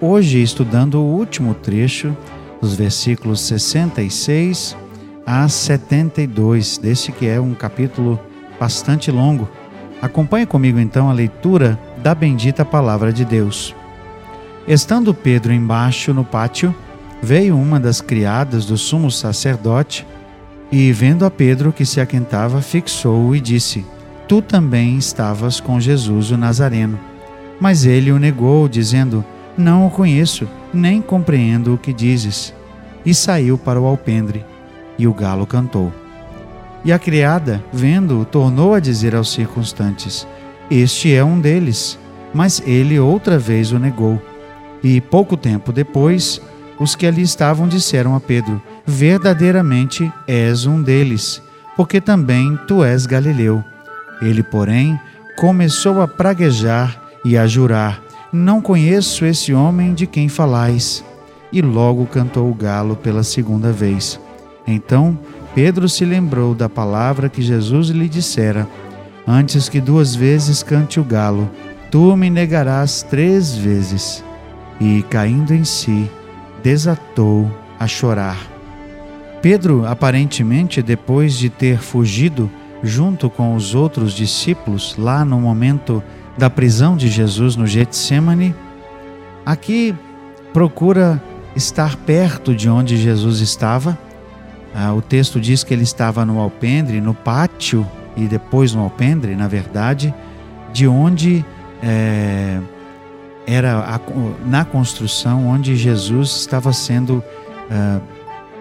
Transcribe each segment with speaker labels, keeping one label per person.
Speaker 1: Hoje, estudando o último trecho, dos versículos 66 a 72, desse que é um capítulo bastante longo. Acompanhe comigo então a leitura da bendita palavra de Deus. Estando Pedro embaixo no pátio, veio uma das criadas do sumo sacerdote e, vendo a Pedro que se aquentava, fixou-o e disse: Tu também estavas com Jesus o Nazareno. Mas ele o negou, dizendo: não o conheço, nem compreendo o que dizes. E saiu para o alpendre, e o galo cantou. E a criada, vendo-o, tornou a dizer aos circunstantes: Este é um deles. Mas ele outra vez o negou. E pouco tempo depois, os que ali estavam disseram a Pedro: Verdadeiramente és um deles, porque também tu és galileu. Ele, porém, começou a praguejar e a jurar: não conheço esse homem de quem falais. E logo cantou o galo pela segunda vez. Então Pedro se lembrou da palavra que Jesus lhe dissera: Antes que duas vezes cante o galo, tu me negarás três vezes. E, caindo em si, desatou a chorar. Pedro, aparentemente, depois de ter fugido junto com os outros discípulos lá no momento da prisão de Jesus no Getsemane, aqui procura estar perto de onde Jesus estava. Ah, o texto diz que ele estava no alpendre, no pátio e depois no alpendre, na verdade, de onde é, era a, na construção onde Jesus estava sendo é,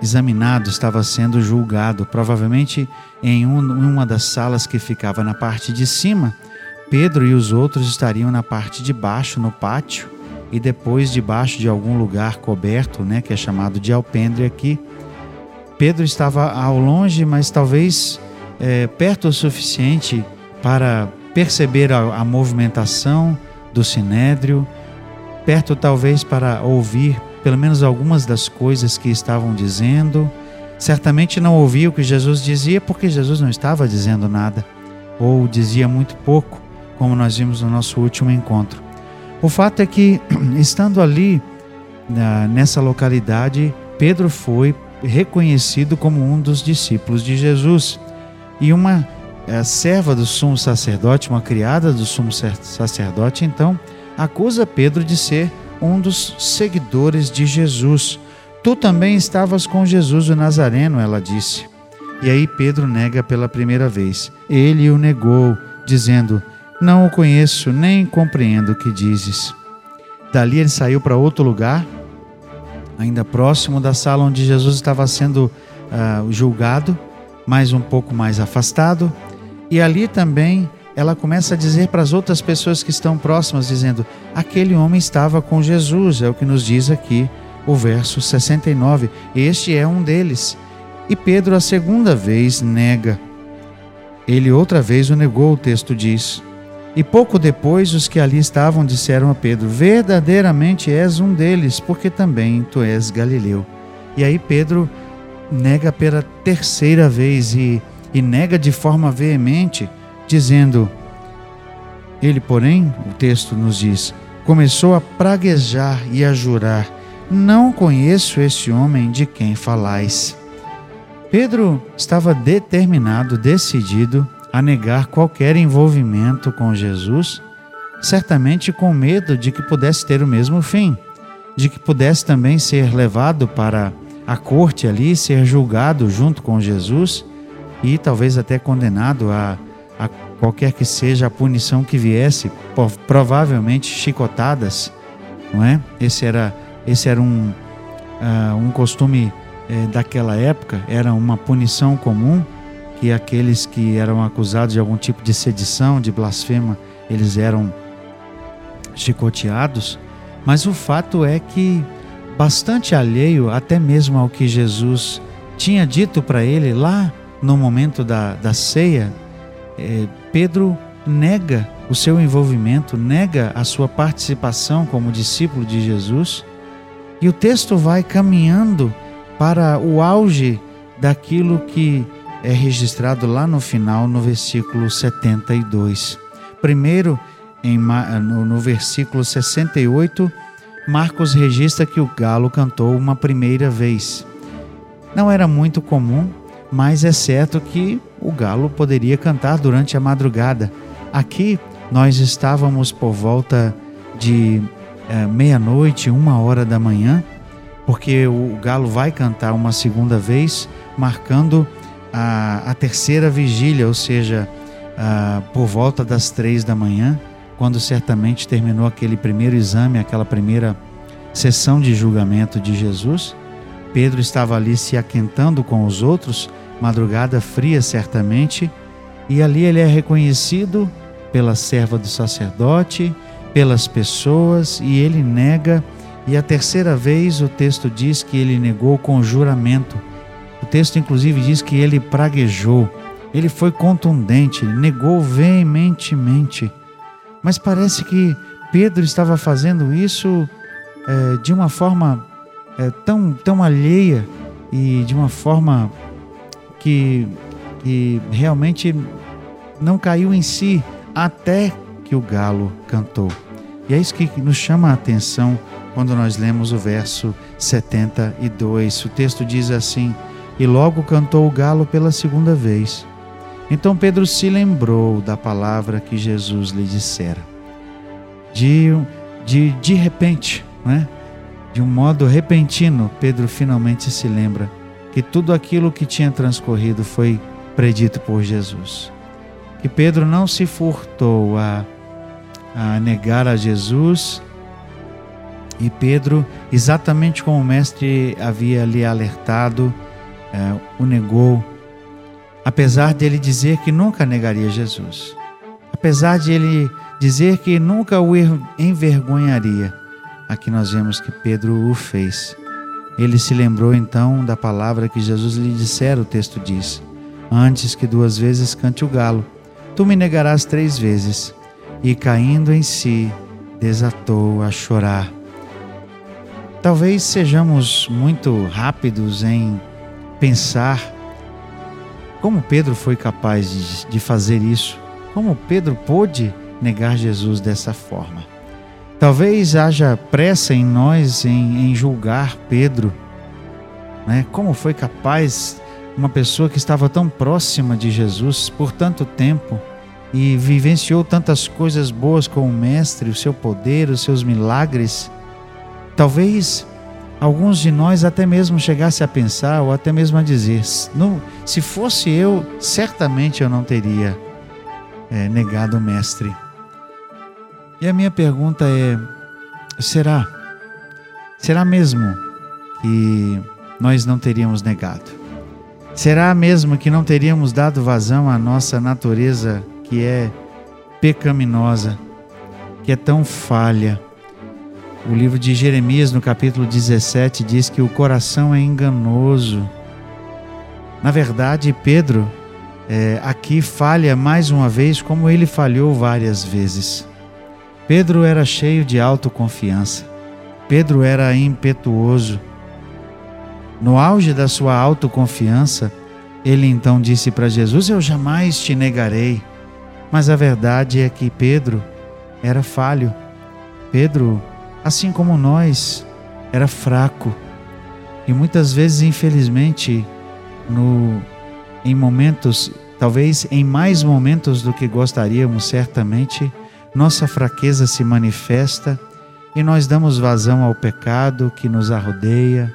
Speaker 1: examinado, estava sendo julgado, provavelmente em um, uma das salas que ficava na parte de cima Pedro e os outros estariam na parte de baixo, no pátio, e depois debaixo de algum lugar coberto, né, que é chamado de alpendre aqui. Pedro estava ao longe, mas talvez é, perto o suficiente para perceber a, a movimentação do sinédrio, perto talvez para ouvir pelo menos algumas das coisas que estavam dizendo. Certamente não ouvia o que Jesus dizia, porque Jesus não estava dizendo nada, ou dizia muito pouco como nós vimos no nosso último encontro. O fato é que, estando ali, nessa localidade, Pedro foi reconhecido como um dos discípulos de Jesus. E uma eh, serva do sumo sacerdote, uma criada do sumo sacerdote, então, acusa Pedro de ser um dos seguidores de Jesus. Tu também estavas com Jesus o Nazareno, ela disse. E aí Pedro nega pela primeira vez. Ele o negou, dizendo: não o conheço, nem compreendo o que dizes. Dali ele saiu para outro lugar, ainda próximo da sala onde Jesus estava sendo uh, julgado, mas um pouco mais afastado. E ali também ela começa a dizer para as outras pessoas que estão próximas, dizendo: aquele homem estava com Jesus, é o que nos diz aqui o verso 69. Este é um deles. E Pedro, a segunda vez, nega. Ele outra vez o negou, o texto diz. E pouco depois os que ali estavam disseram a Pedro: Verdadeiramente és um deles, porque também tu és Galileu. E aí Pedro nega pela terceira vez e, e nega de forma veemente, dizendo: Ele, porém, o texto nos diz, começou a praguejar e a jurar: Não conheço esse homem de quem falais. Pedro estava determinado, decidido a negar qualquer envolvimento com Jesus, certamente com medo de que pudesse ter o mesmo fim, de que pudesse também ser levado para a corte ali, ser julgado junto com Jesus e talvez até condenado a, a qualquer que seja a punição que viesse, provavelmente chicotadas, não é? Esse era, esse era um, uh, um costume uh, daquela época, era uma punição comum que aqueles que eram acusados de algum tipo de sedição, de blasfema, eles eram chicoteados, mas o fato é que bastante alheio até mesmo ao que Jesus tinha dito para ele lá no momento da, da ceia, é, Pedro nega o seu envolvimento, nega a sua participação como discípulo de Jesus, e o texto vai caminhando para o auge daquilo que é registrado lá no final, no versículo 72. Primeiro, em, no, no versículo 68, Marcos registra que o galo cantou uma primeira vez. Não era muito comum, mas é certo que o galo poderia cantar durante a madrugada. Aqui nós estávamos por volta de é, meia-noite, uma hora da manhã, porque o galo vai cantar uma segunda vez, marcando a, a terceira vigília, ou seja, a, por volta das três da manhã, quando certamente terminou aquele primeiro exame, aquela primeira sessão de julgamento de Jesus. Pedro estava ali se aquentando com os outros, madrugada fria certamente, e ali ele é reconhecido pela serva do sacerdote, pelas pessoas, e ele nega, e a terceira vez o texto diz que ele negou com juramento. O texto inclusive diz que ele praguejou, ele foi contundente, negou veementemente. Mas parece que Pedro estava fazendo isso é, de uma forma é, tão, tão alheia e de uma forma que, que realmente não caiu em si até que o galo cantou. E é isso que nos chama a atenção quando nós lemos o verso 72. O texto diz assim: E logo cantou o galo pela segunda vez. Então Pedro se lembrou da palavra que Jesus lhe dissera. De, de, de repente, né? De um modo repentino, Pedro finalmente se lembra que tudo aquilo que tinha transcorrido foi predito por Jesus. Que Pedro não se furtou a, a negar a Jesus e Pedro, exatamente como o mestre havia lhe alertado, é, o negou, apesar de ele dizer que nunca negaria Jesus, apesar de ele dizer que nunca o envergonharia Aqui nós vemos que Pedro o fez. Ele se lembrou então da palavra que Jesus lhe dissera, o texto diz: Antes que duas vezes cante o galo, tu me negarás três vezes. E caindo em si, desatou a chorar. Talvez sejamos muito rápidos em pensar como Pedro foi capaz de fazer isso, como Pedro pôde negar Jesus dessa forma. Talvez haja pressa em nós em, em julgar Pedro, né? Como foi capaz uma pessoa que estava tão próxima de Jesus por tanto tempo e vivenciou tantas coisas boas com o Mestre, o seu poder, os seus milagres. Talvez alguns de nós até mesmo chegasse a pensar ou até mesmo a dizer: se fosse eu, certamente eu não teria é, negado o Mestre. E a minha pergunta é: será? Será mesmo que nós não teríamos negado? Será mesmo que não teríamos dado vazão à nossa natureza que é pecaminosa, que é tão falha? O livro de Jeremias, no capítulo 17, diz que o coração é enganoso. Na verdade, Pedro é, aqui falha mais uma vez, como ele falhou várias vezes. Pedro era cheio de autoconfiança. Pedro era impetuoso. No auge da sua autoconfiança, ele então disse para Jesus: Eu jamais te negarei. Mas a verdade é que Pedro era falho. Pedro, assim como nós, era fraco. E muitas vezes, infelizmente, no, em momentos, talvez em mais momentos do que gostaríamos, certamente, nossa fraqueza se manifesta e nós damos vazão ao pecado que nos arrodeia,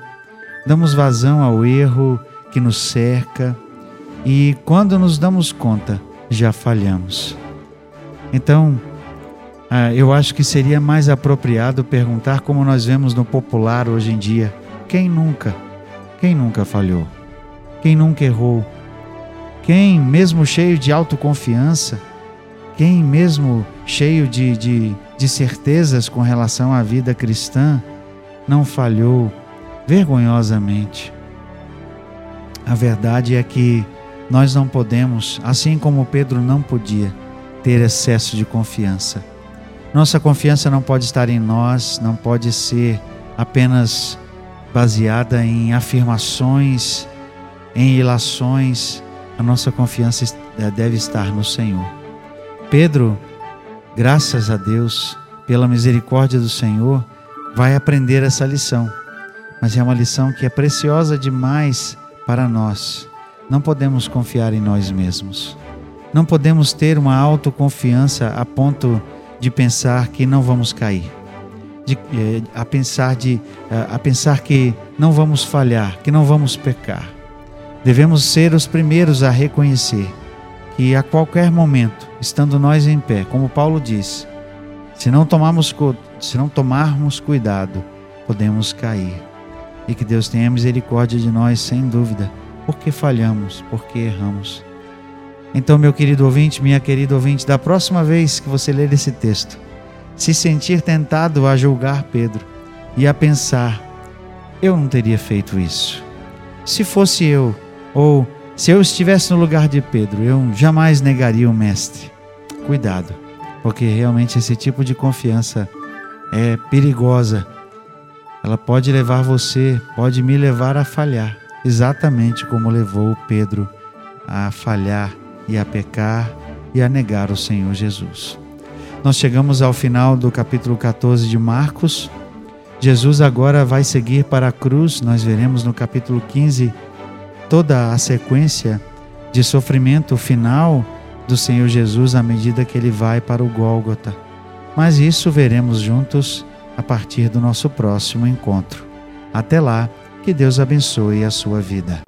Speaker 1: damos vazão ao erro que nos cerca e quando nos damos conta, já falhamos. Então, ah, eu acho que seria mais apropriado perguntar como nós vemos no popular hoje em dia: quem nunca? Quem nunca falhou? Quem nunca errou? Quem, mesmo cheio de autoconfiança, quem, mesmo cheio de, de, de certezas com relação à vida cristã, não falhou vergonhosamente. A verdade é que nós não podemos, assim como Pedro não podia, ter excesso de confiança. Nossa confiança não pode estar em nós, não pode ser apenas baseada em afirmações, em ilações. A nossa confiança deve estar no Senhor. Pedro, graças a Deus, pela misericórdia do Senhor, vai aprender essa lição. Mas é uma lição que é preciosa demais para nós. Não podemos confiar em nós mesmos. Não podemos ter uma autoconfiança a ponto de pensar que não vamos cair. De, eh, a, pensar de, eh, a pensar que não vamos falhar, que não vamos pecar. Devemos ser os primeiros a reconhecer que a qualquer momento, estando nós em pé, como Paulo diz, se não tomarmos, se não tomarmos cuidado, podemos cair e que Deus tenha misericórdia de nós, sem dúvida, porque falhamos, porque erramos. Então, meu querido ouvinte, minha querida ouvinte, da próxima vez que você ler esse texto, se sentir tentado a julgar Pedro e a pensar: eu não teria feito isso. Se fosse eu, ou se eu estivesse no lugar de Pedro, eu jamais negaria o Mestre. Cuidado, porque realmente esse tipo de confiança é perigosa ela pode levar você, pode me levar a falhar, exatamente como levou Pedro a falhar e a pecar e a negar o Senhor Jesus. Nós chegamos ao final do capítulo 14 de Marcos. Jesus agora vai seguir para a cruz. Nós veremos no capítulo 15 toda a sequência de sofrimento final do Senhor Jesus à medida que ele vai para o Gólgota. Mas isso veremos juntos a partir do nosso próximo encontro. Até lá, que Deus abençoe a sua vida.